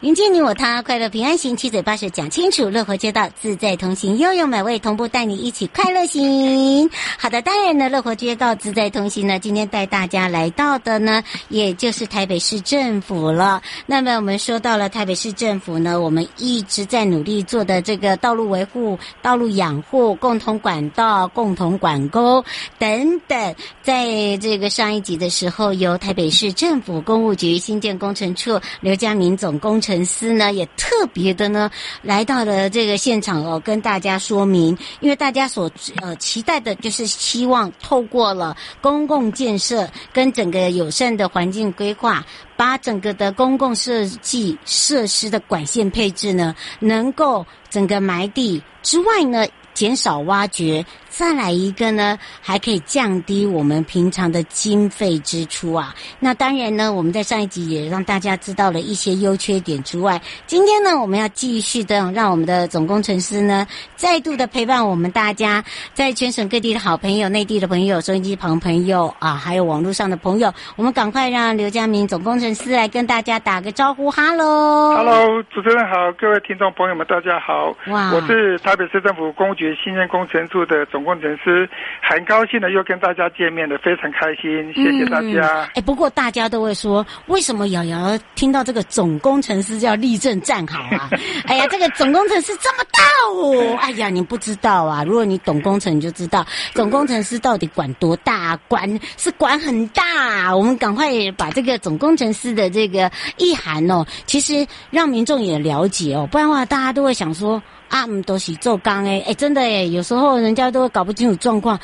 迎接你我他，快乐平安行，七嘴八舌讲清楚，乐活街道自在同行，悠悠美味同步带你一起快乐行。好的，当然呢，乐活街道自在同行呢，今天带大家来到的呢，也就是台北市政府了。那么我们说到了台北市政府呢，我们一直在努力做的这个道路维护、道路养护、共同管道、共同管沟等等，在这个上一集的时候，由台北市政府公务局新建工程处刘家明总工程。陈思呢也特别的呢来到了这个现场哦，跟大家说明，因为大家所呃期待的就是希望透过了公共建设跟整个友善的环境规划，把整个的公共设计设施的管线配置呢，能够整个埋地之外呢，减少挖掘。再来一个呢，还可以降低我们平常的经费支出啊。那当然呢，我们在上一集也让大家知道了一些优缺点之外，今天呢，我们要继续的让我们的总工程师呢，再度的陪伴我们大家，在全省各地的好朋友、内地的朋友、收音机旁朋友啊，还有网络上的朋友，我们赶快让刘佳明总工程师来跟大家打个招呼，哈喽，哈喽，主持人好，各位听众朋友们，大家好，哇，我是台北市政府公务局新任工程处的总。总工程师很高兴的又跟大家见面了，非常开心，谢谢大家。哎、嗯，不过大家都会说，为什么瑶瑶听到这个总工程师叫立正站好啊？哎呀，这个总工程师这么大哦！哎呀，你不知道啊，如果你懂工程，你就知道总工程师到底管多大？管是管很大。我们赶快把这个总工程师的这个意涵哦，其实让民众也了解哦，不然的话大家都会想说。啊，唔都是做工诶，哎，真的诶，有时候人家都搞不清楚状况，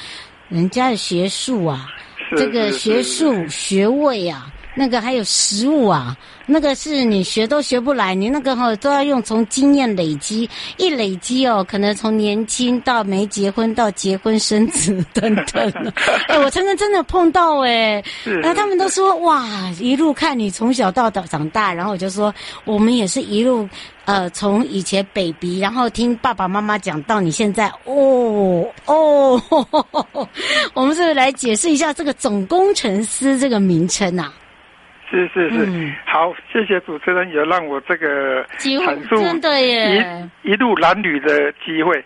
人家的学术啊，这个学术学位啊，那个还有食物啊。那个是你学都学不来，你那个哈都要用从经验累积，一累积哦，可能从年轻到没结婚到结婚生子等等。哎，我常常真的碰到哎，然后他们都说哇，一路看你从小到大长大，然后我就说我们也是一路呃从以前 baby，然后听爸爸妈妈讲到你现在哦哦呵呵，我们是不是来解释一下这个总工程师这个名称啊？是是是，嗯、好，谢谢主持人也让我这个阐述一一路男女的机会。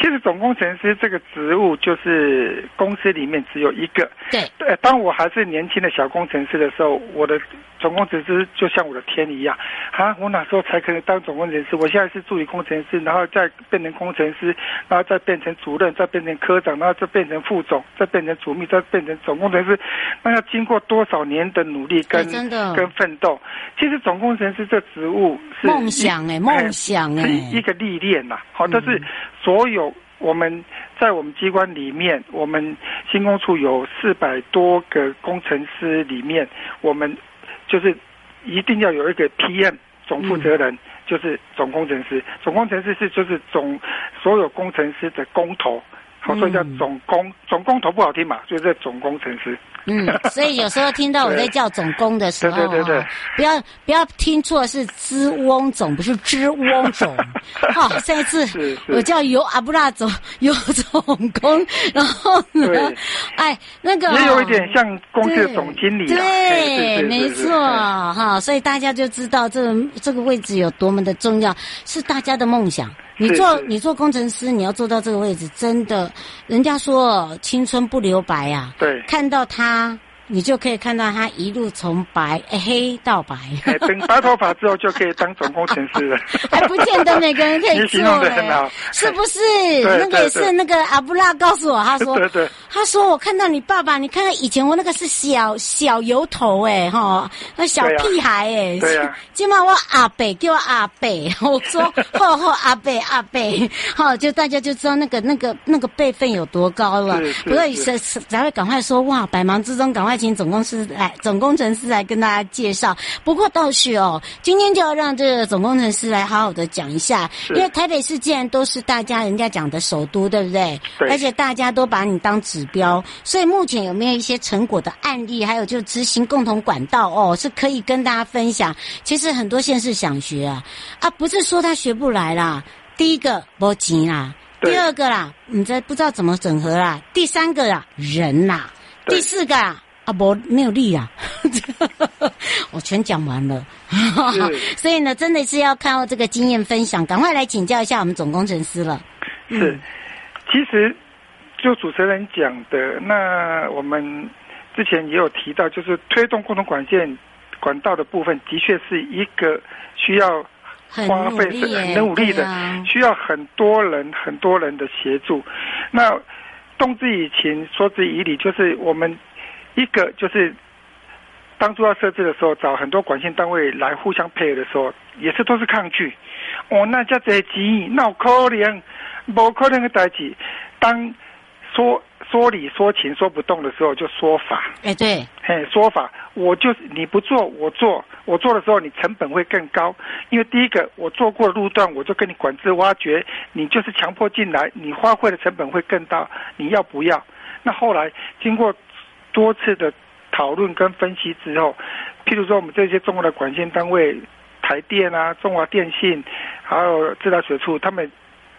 其实总工程师这个职务就是公司里面只有一个。对。对，当我还是年轻的小工程师的时候，我的总工程师就像我的天一样啊！我哪时候才可能当总工程师？我现在是助理工程师，然后再变成工程师，然后再变成主任，再变成科长，然后再变成副总，再变成主秘，再变成总工程师。那要经过多少年的努力跟跟奋斗？其实总工程师这职务是梦想哎，梦想哎，是一个历练呐。好，但是所有。我们在我们机关里面，我们新工处有四百多个工程师里面，我们就是一定要有一个 PM 总负责人，就是总工程师。总工程师是就是总所有工程师的工头，好，所以叫总工，总工头不好听嘛，所以叫总工程师。嗯，所以有时候听到我在 叫总工的时候，对对对对，不要不要听错，是知翁总，不是知翁总。好，上一次我叫尤阿布拉总，尤总工，然后呢，哎，那个也有一点像公司的总经理。对，没错，哈，所以大家就知道这个这个位置有多么的重要，是大家的梦想。你做你做工程师，你要做到这个位置，真的，人家说青春不留白呀、啊。对，看到他。你就可以看到他一路从白黑到白，等白头发之后就可以当总工程师了。还不见得每个人可以 做嘞，是不是？那个也是那个阿布拉告诉我，他说，他说我看到你爸爸，你看看以前我那个是小小油头哎哈，那小屁孩哎，对呀，今晚我阿伯叫我阿伯，我说吼吼阿伯阿伯，好，就大家就知道那个那个那个辈分有多高了，不过是才会赶快说哇，百忙之中赶快。请总公司来，总工程师来跟大家介绍。不过倒是哦，今天就要让这个总工程师来好好的讲一下，因为台北市既然都是大家人家讲的首都，对不对？对。而且大家都把你当指标，所以目前有没有一些成果的案例？还有就执行共同管道哦，是可以跟大家分享。其实很多县市想学啊，啊，不是说他学不来啦。第一个没钱啦，第二个啦，你这不知道怎么整合啦，第三个啦，人啦，第四个啦。啊，不，没有力啊！我全讲完了，所以呢，真的是要靠这个经验分享，赶快来请教一下我们总工程师了。是，其实就主持人讲的，那我们之前也有提到，就是推动共同管线管道的部分，的确是一个需要花费很努力的，需要很多人很多人的协助。那动之以情，说之以理，就是我们。一个就是当初要设置的时候，找很多管线单位来互相配合的时候，也是都是抗拒。哦，那叫这急，那可能，不可能的代志。当说说理说情说不动的时候，就说法。哎，对，嘿，说法，我就是你不做，我做，我做的时候，你成本会更高。因为第一个，我做过的路段，我就跟你管制挖掘，你就是强迫进来，你花费的成本会更大。你要不要？那后来经过。多次的讨论跟分析之后，譬如说我们这些中国的管线单位，台电啊、中华电信，还有自来水处，他们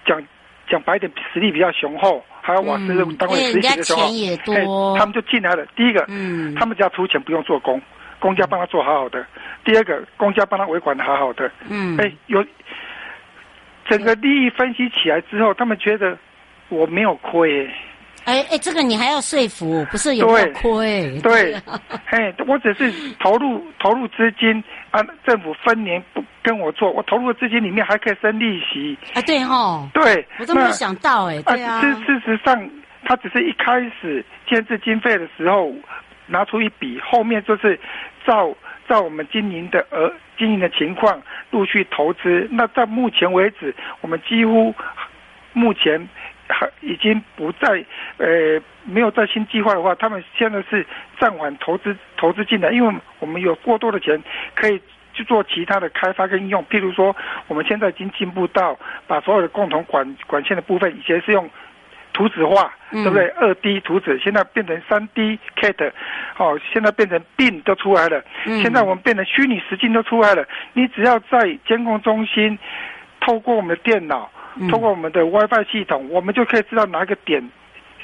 讲讲白一点，实力比较雄厚，还有瓦斯单位实力比较雄厚，钱也多，他们就进来了。第一个，嗯，他们只要出钱，不用做工，公家帮他做好好的；第二个，公家帮他维管的好好的。嗯，哎，有整个利益分析起来之后，他们觉得我没有亏。哎哎，这个你还要说服，不是有亏？对，哎，我只是投入投入资金，啊，政府分年不跟我做，我投入的资金里面还可以生利息。哎，对哈，对，我都没有想到，哎，对啊。事事实上，他只是一开始建制经费的时候拿出一笔，后面就是照照我们经营的呃经营的情况陆续投资。那到目前为止，我们几乎目前。已经不再呃没有再新计划的话，他们现在是暂缓投资投资进来，因为我们有过多的钱可以去做其他的开发跟应用。譬如说，我们现在已经进步到把所有的共同管管线的部分，以前是用图纸画，对不对？二 D 图纸，现在变成三 D CAD，哦，现在变成 BIM 都出来了。现在我们变成虚拟实境都出来了。你只要在监控中心，透过我们的电脑。通过我们的 WiFi 系统，我们就可以知道哪个点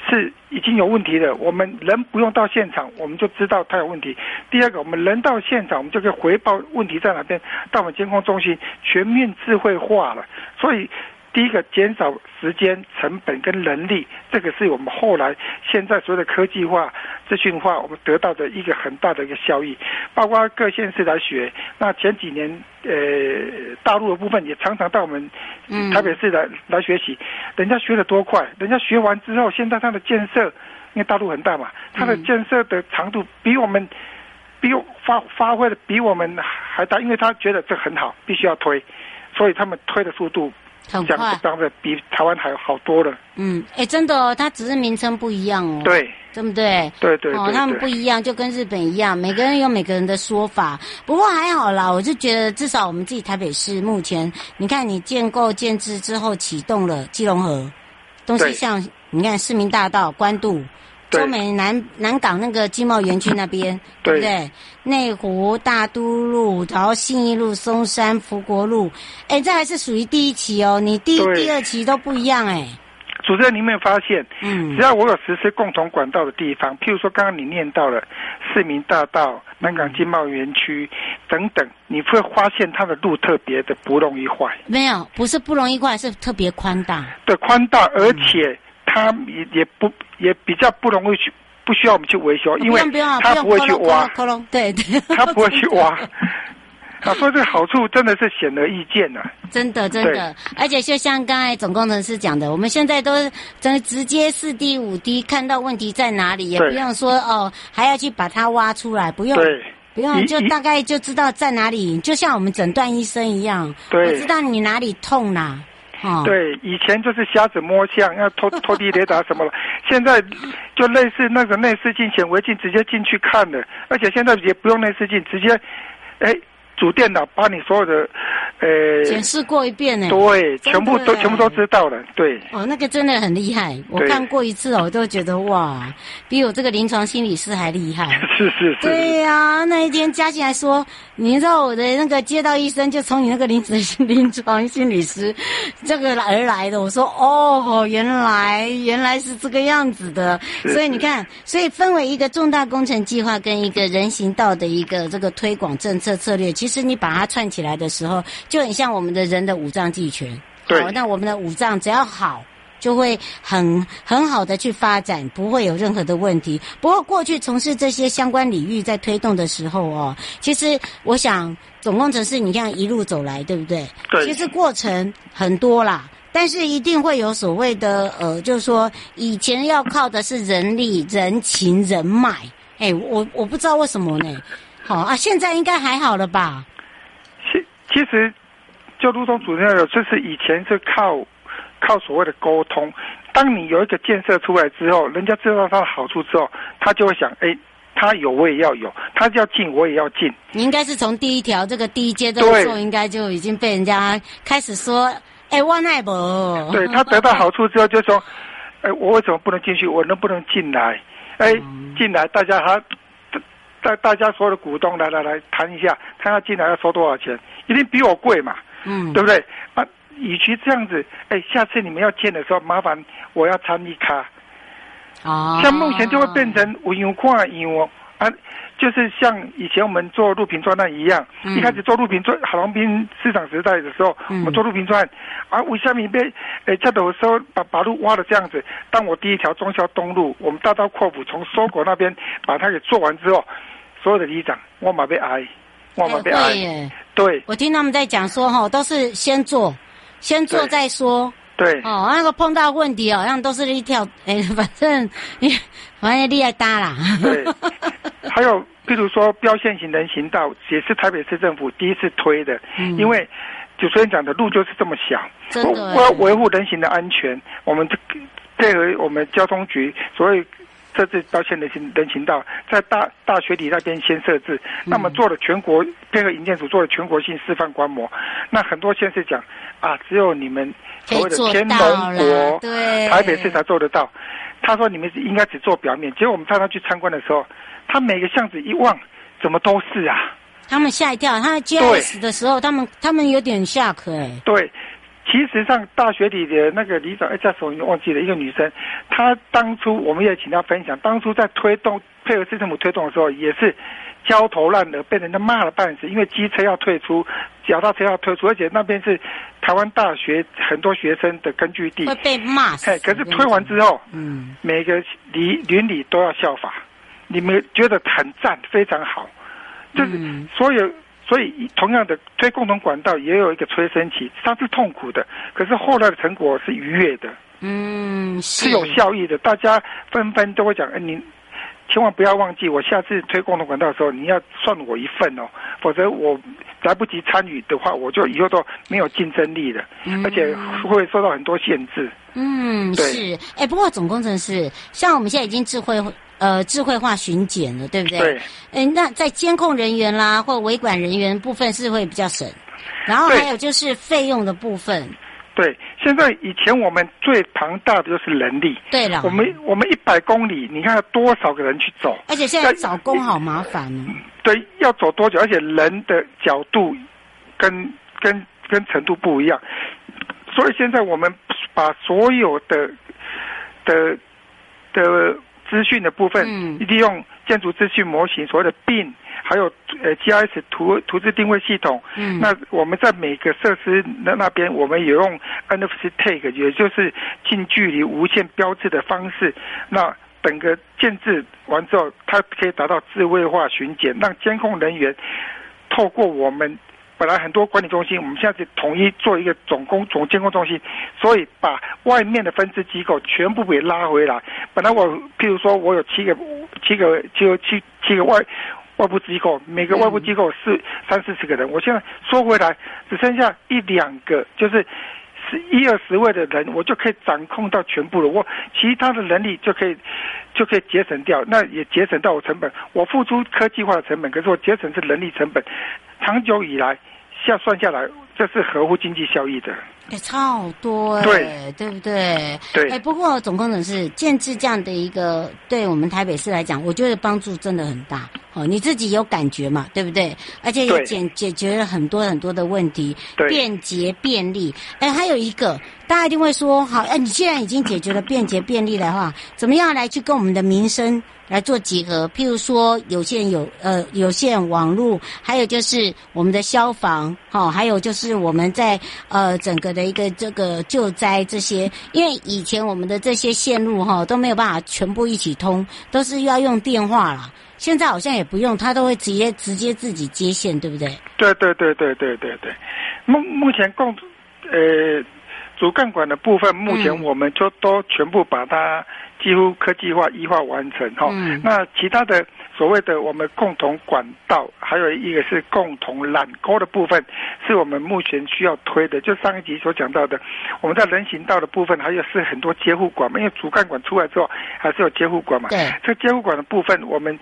是已经有问题的。我们人不用到现场，我们就知道它有问题。第二个，我们人到现场，我们就可以回报问题在哪边，到我们监控中心，全面智慧化了。所以。第一个减少时间成本跟人力，这个是我们后来现在所有的科技化、资讯化，我们得到的一个很大的一个效益。包括各县市来学，那前几年呃大陆的部分也常常到我们台北市来、嗯、来学习，人家学的多快，人家学完之后，现在他的建设，因为大陆很大嘛，他的建设的长度比我们比发发挥的比我们还大，因为他觉得这很好，必须要推，所以他们推的速度。很快，长得比台湾还好多了。嗯，哎，真的哦，它只是名称不一样哦。对，对不对？对对，对，对。哦，他们不一样，就跟日本一样，每个人有每个人的说法。不过还好啦，我就觉得至少我们自己台北市目前，你看你建构建制之后启动了基隆河、东西向你看市民大道、关渡、对中美南南港那个经贸园区那边，对不对？内湖、大都路，然后信义路、松山、福国路，哎，这还是属于第一期哦。你第对第二期都不一样哎。主持人，你有没有发现，嗯只要我有实施共同管道的地方，譬如说刚刚你念到了市民大道、南港经贸园区等等，你会发现它的路特别的不容易坏，没有，不是不容易坏，是特别宽大。对，宽大，而且它也也不也比较不容易去，不需要我们去维修，因为不用不会去挖，对对，它 不会去挖。啊，所以这个好处真的是显而易见呐、啊。真的真的，而且就像刚才总工程师讲的，我们现在都真直接四 D 五 D 看到问题在哪里，也不用说哦还要去把它挖出来，不用，对，不用，就大概就知道在哪里，就像我们诊断医生一样，对，我知道你哪里痛啦。哦，对，以前就是瞎子摸象，要拖 拖地雷达什么了，现在就类似那个内视镜、显微镜，直接进去看的，而且现在也不用内视镜，直接，哎。主电脑把你所有的，呃，检视过一遍呢。对，全部都全部都知道了。对。哦，那个真的很厉害，我看过一次哦，我都觉得哇，比我这个临床心理师还厉害。是是是。对呀、啊，那一天嘉庆还说，你知道我的那个街道医生就从你那个临床临床心理师 这个而来的。我说哦，原来原来是这个样子的。是是所以你看，所以分为一个重大工程计划跟一个人行道的一个这个推广政策策略，其实。其实你把它串起来的时候，就很像我们的人的五脏俱全。对，那我们的五脏只要好，就会很很好的去发展，不会有任何的问题。不过过去从事这些相关领域在推动的时候哦，其实我想总工程师，你看一路走来，对不对？对。其实过程很多啦，但是一定会有所谓的呃，就是说以前要靠的是人力、人情、人脉。哎，我我不知道为什么呢？好啊，现在应该还好了吧？其其实，就如同主持人有，就是以前是靠靠所谓的沟通。当你有一个建设出来之后，人家知道它的好处之后，他就会想：哎，他有我也要有，他要进我也要进。你应该是从第一条这个第一阶段的时候，应该就已经被人家开始说：哎，我奈不？对，他得到好处之后，就说：哎，我为什么不能进去？我能不能进来？哎，进来，大家还。大大家所有的股东来来来谈一下，他要进来要收多少钱？一定比我贵嘛，嗯，对不对？啊，与其这样子，哎，下次你们要见的时候，麻烦我要参与卡。哦，像目前就会变成无用跨用啊，就是像以前我们做路平专案一样，嗯、一开始做路平专，郝龙斌市场时代的时候，嗯、我们做路平专案，啊，为什么被诶，这的时候把把路挖的这样子？当我第一条中孝东路，我们大刀阔斧从收果那边把它给做完之后，所有的里长，我马被挨，我马被挨。对，我听他们在讲说哈，都是先做，先做再说。对，哦，那个碰到问题好像都是一跳，哎，反正你 反正厉害大啦。对，还有譬如说标线型人行道，也是台北市政府第一次推的，嗯、因为主持人讲的路就是这么小，我要维护人行的安全，我们配合我们交通局，所以。设置到线人行人行道，在大大学里那边先设置，那么做了全国配合营建署做了全国性示范观摩，那很多县市讲啊，只有你们所谓的天龙国、对台北市才做得到。他说你们应该只做表面，结果我们带他去参观的时候，他每个巷子一望，怎么都是啊？他们吓一跳，他 GIS 的时候，他们他们有点吓客哎。对。其实上大学里的那个里长，哎，叫什么忘记了，一个女生，她当初我们也请她分享，当初在推动配合市政府推动的时候，也是焦头烂额，被人家骂了半死，因为机车要退出，脚踏车要退出，而且那边是台湾大学很多学生的根据地，会被骂死。哎，可是推完之后，嗯，每个里邻里都要效法，你们觉得很赞，非常好，就是所有。所以，同样的推共同管道也有一个催生期，它是痛苦的，可是后来的成果是愉悦的，嗯，是，是有效益的。大家纷纷都会讲，哎，你千万不要忘记，我下次推共同管道的时候，你要算我一份哦，否则我来不及参与的话，我就以后都没有竞争力了，嗯、而且会受到很多限制。嗯，对是。哎，不过总工程师，像我们现在已经智慧。呃，智慧化巡检了，对不对？对。哎，那在监控人员啦，或维管人员部分是会比较省，然后还有就是费用的部分。对，现在以前我们最庞大的就是人力。对了，我们我们一百公里，你看要多少个人去走？而且现在找工好麻烦哦。对，要走多久？而且人的角度跟跟跟程度不一样，所以现在我们把所有的的的资讯的部分，嗯，利用建筑资讯模型，所谓的 BIM，还有呃 GIS 图图纸定位系统，嗯，那我们在每个设施那那边，我们也用 NFC tag，也就是近距离无线标志的方式，那整个建制完之后，它可以达到智慧化巡检，让监控人员透过我们。本来很多管理中心，我们现在是统一做一个总工总监控中心，所以把外面的分支机构全部给拉回来。本来我譬如说我有七个七个就七七个外外部机构，每个外部机构是三四十个人，我现在说回来只剩下一两个，就是十一二十位的人，我就可以掌控到全部了。我其他的人力就可以就可以节省掉，那也节省到我成本。我付出科技化的成本，可是我节省是人力成本。长久以来，下算下来，这是合乎经济效益的。也超多哎，对，对不对？对。哎，不过总工程师建制这样的一个，对我们台北市来讲，我觉得帮助真的很大。哦，你自己有感觉嘛？对不对？而且也解解决了很多很多的问题，对，便捷便利。哎，还有一个，大家一定会说，好，哎，你既然已经解决了便捷便利的话，怎么样来去跟我们的民生来做结合？譬如说有线有呃有线网络，还有就是我们的消防，哈、哦，还有就是我们在呃整个的一个这个救灾这些，因为以前我们的这些线路哈、哦、都没有办法全部一起通，都是要用电话啦。现在好像也不用，他都会直接直接自己接线，对不对？对对对对对对对。目目前共呃主干管的部分，目前我们就都全部把它几乎科技化、一化完成哈、嗯。那其他的所谓的我们共同管道，还有一个是共同缆沟的部分，是我们目前需要推的。就上一集所讲到的，我们在人行道的部分，还有是很多接护管嘛，因为主干管出来之后，还是有接护管嘛。对。这接护管的部分，我们。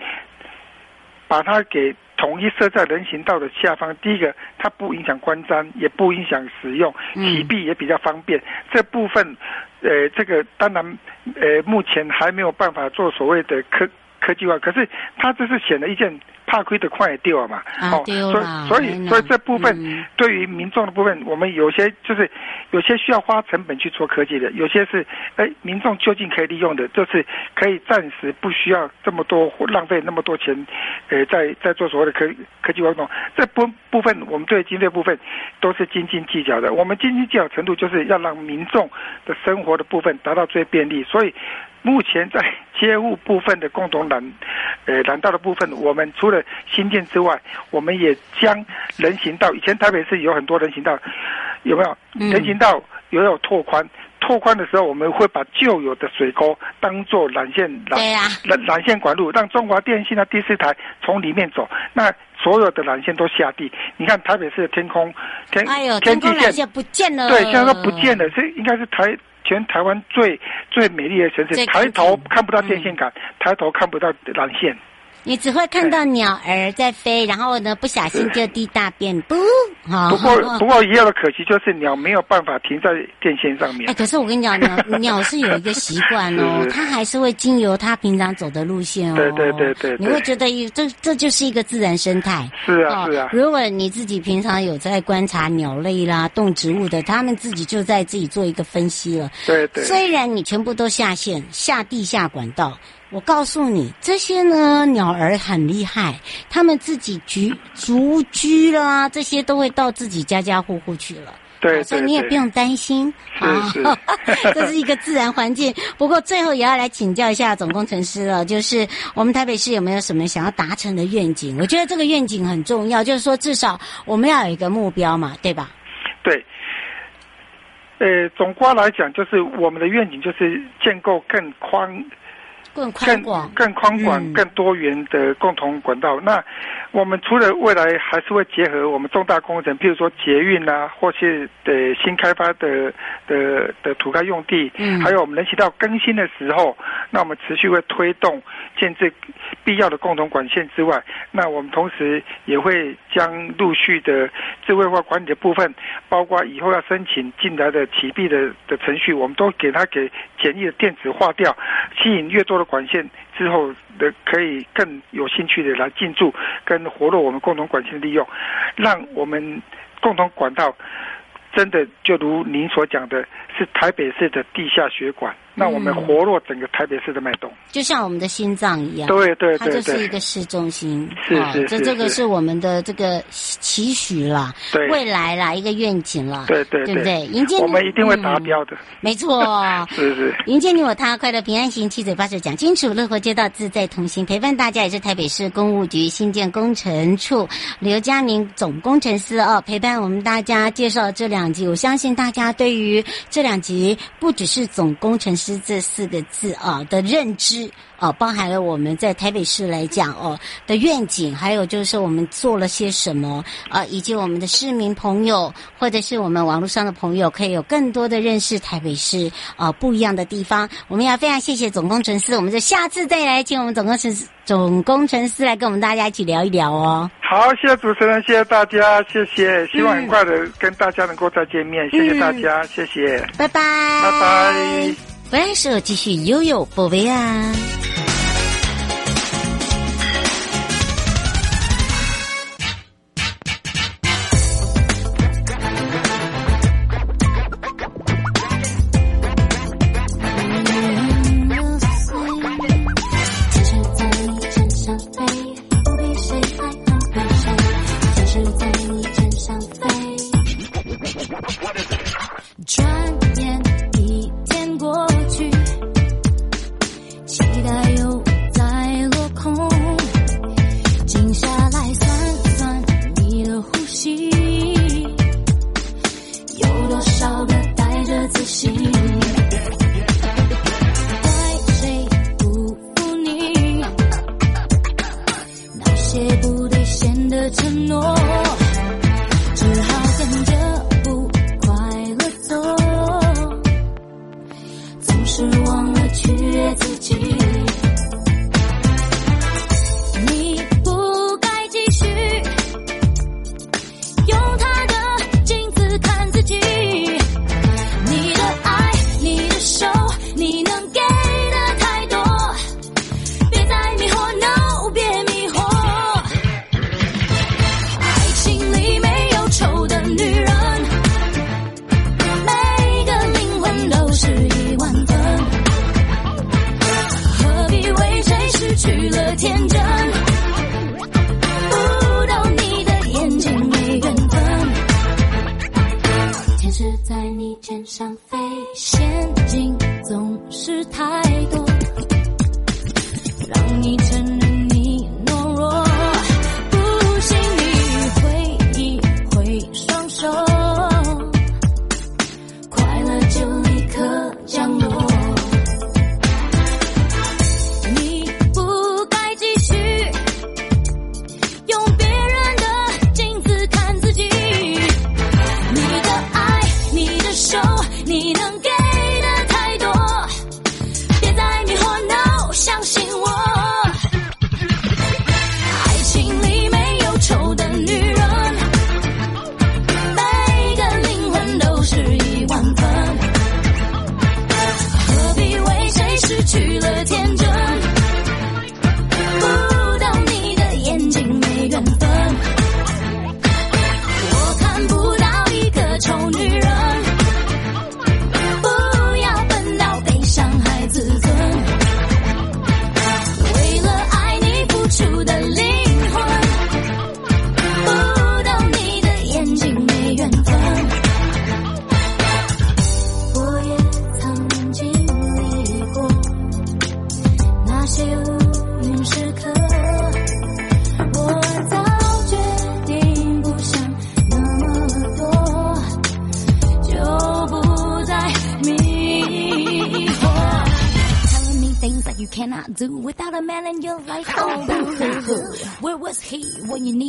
把它给统一设在人行道的下方。第一个，它不影响观瞻，也不影响使用，起闭也比较方便。嗯、这部分，呃，这个当然，呃，目前还没有办法做所谓的科科技化。可是，它这是显了一件。怕亏的快也掉了嘛，哦，所以所以所以这部分对于民众的部分，我们有些就是有些需要花成本去做科技的，有些是哎民众究竟可以利用的，就是可以暂时不需要这么多浪费那么多钱，呃，在在做所谓的科科技活动。这部部分我们对经费部分都是斤斤计较的，我们斤斤计较程度就是要让民众的生活的部分达到最便利，所以。目前在街务部分的共同难，呃，难道的部分，我们除了新建之外，我们也将人行道，以前台北市有很多人行道，有没有？人行道也有拓宽，拓宽的时候，我们会把旧有的水沟当做缆线缆，缆缆线管路，让中华电信的第四台从里面走，那所有的缆线都下地。你看台北市的天空，天，哎呦，天际线不见了，对，现在都不见了，这应该是台。全台湾最最美丽的城市，抬头看不到电线杆，嗯，抬头看不到缆线。你只会看到鸟儿在飞，然后呢，不小心就滴大便，不。不过不过一样的可惜，就是鸟没有办法停在电线上面。哎，可是我跟你讲，鸟 鸟是有一个习惯哦，它还是会经由它平常走的路线哦。对对对对。你会觉得这这就是一个自然生态。是啊是啊。如果你自己平常有在观察鸟类啦、动植物的，他们自己就在自己做一个分析了。对对。虽然你全部都下线下地下管道。我告诉你，这些呢鸟儿很厉害，他们自己居筑居啦，这些都会到自己家家户户去了。对，对，对，所以你也不用担心啊，这是一个自然环境。不过最后也要来请教一下总工程师了，就是我们台北市有没有什么想要达成的愿景？我觉得这个愿景很重要，就是说至少我们要有一个目标嘛，对吧？对。呃，总括来讲，就是我们的愿景就是建构更宽。更宽广、更宽广、嗯、更多元的共同管道。那我们除了未来还是会结合我们重大工程，譬如说捷运啊，或是的新开发的的的土开用地，嗯，还有我们人行道更新的时候，那我们持续会推动建设必要的共同管线之外，那我们同时也会将陆续的智慧化管理的部分，包括以后要申请进来的启闭的的程序，我们都给它给简易的电子化掉，吸引越多的管线之后的可以更有兴趣的来进驻跟活络我们共同管线利用，让我们共同管道真的就如您所讲的，是台北市的地下血管。那我们活络整个台北市的脉动，就像我们的心脏一样。对对对，它就是一个市中心。是是是，这这个是我们的这个期许啦，对，未来啦，一个愿景啦。对对对不对？迎接你，我们一定会达标的。没错。是是。迎接你我他，快乐平安行，七嘴八舌讲清楚，乐活街道自在同行，陪伴大家也是台北市公务局新建工程处刘佳宁总工程师哦，陪伴我们大家介绍这两我相信大家对于这两集不只是总工程师这四个字啊的认知啊，包含了我们在台北市来讲哦的愿景，还有就是我们做了些什么啊，以及我们的市民朋友或者是我们网络上的朋友，可以有更多的认识台北市啊不一样的地方。我们要非常谢谢总工程师，我们就下次再来请我们总工程师总工程师来跟我们大家一起聊一聊哦。好，谢谢主持人，谢谢大家，谢谢，希望很快的跟大家能够再见面，嗯、谢谢大家，谢谢，拜拜，拜拜。万事继续悠悠不为啊。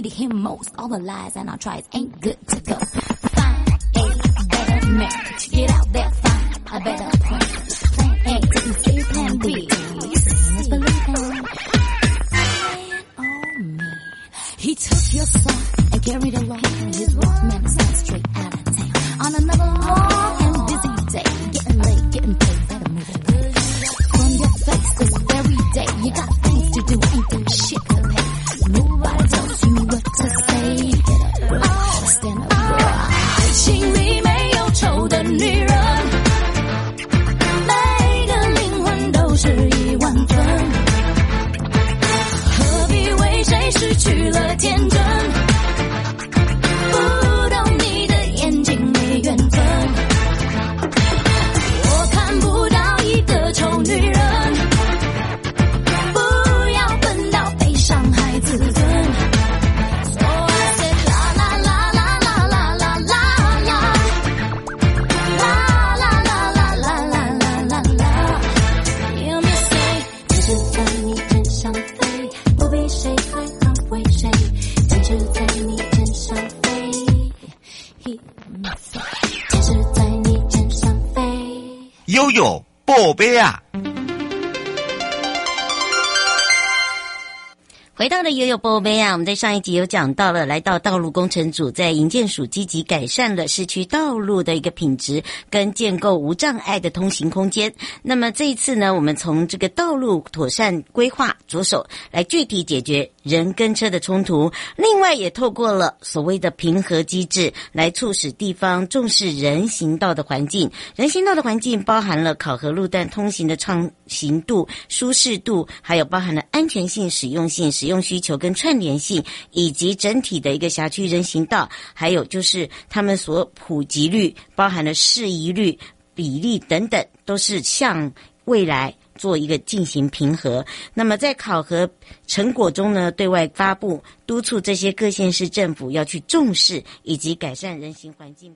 You him most? All the lies and our tries ain't good to go. 宝贝啊！回到了悠悠波杯啊，我们在上一集有讲到了，来到道路工程组在营建署积极改善了市区道路的一个品质，跟建构无障碍的通行空间。那么这一次呢，我们从这个道路妥善规划着手，来具体解决人跟车的冲突。另外，也透过了所谓的平和机制，来促使地方重视人行道的环境。人行道的环境包含了考核路段通行的畅行度、舒适度，还有包含了安全性、使用性、使用需求跟串联性，以及整体的一个辖区人行道，还有就是他们所普及率、包含了适宜率、比例等等，都是向未来做一个进行评核。那么在考核成果中呢，对外发布，督促这些各县市政府要去重视以及改善人行环境。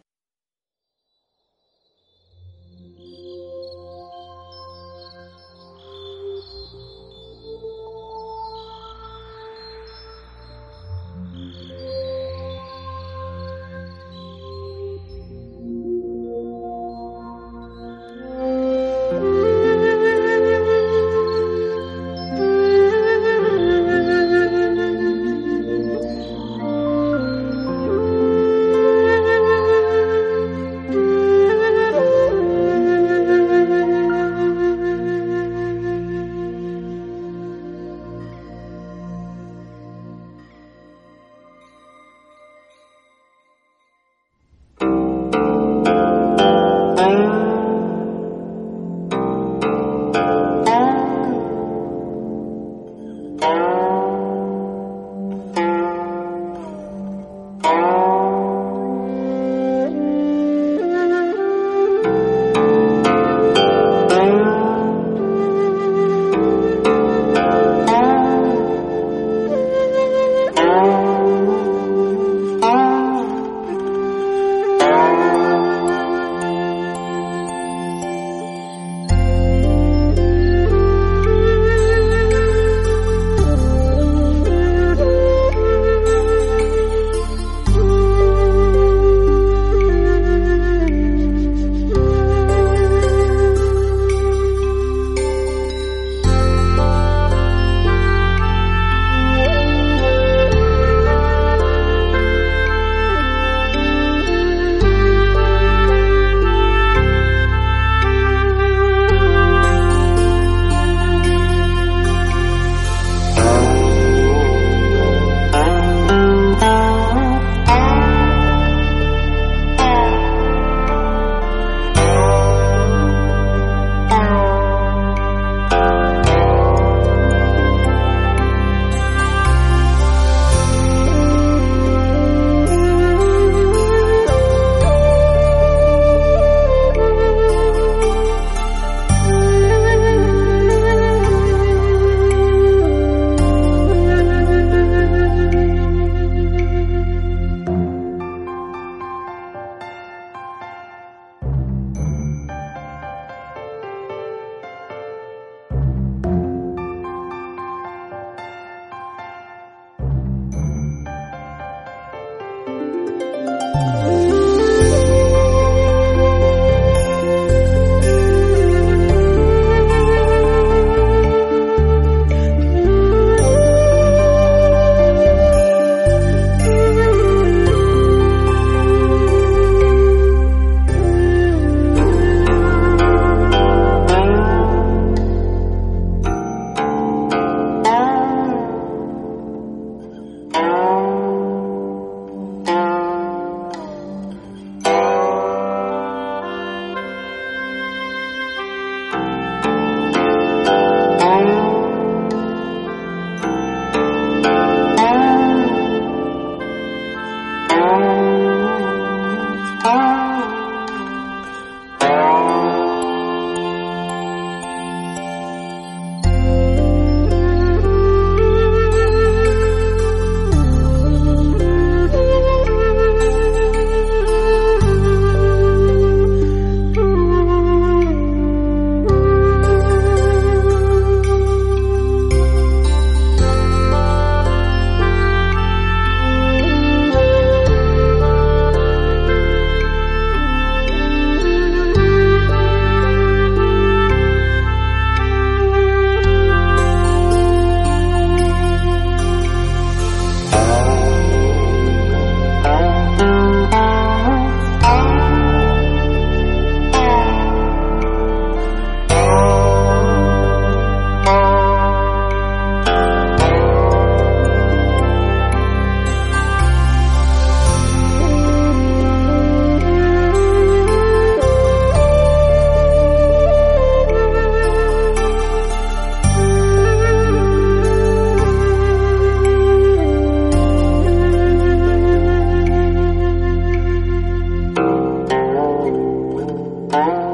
Oh.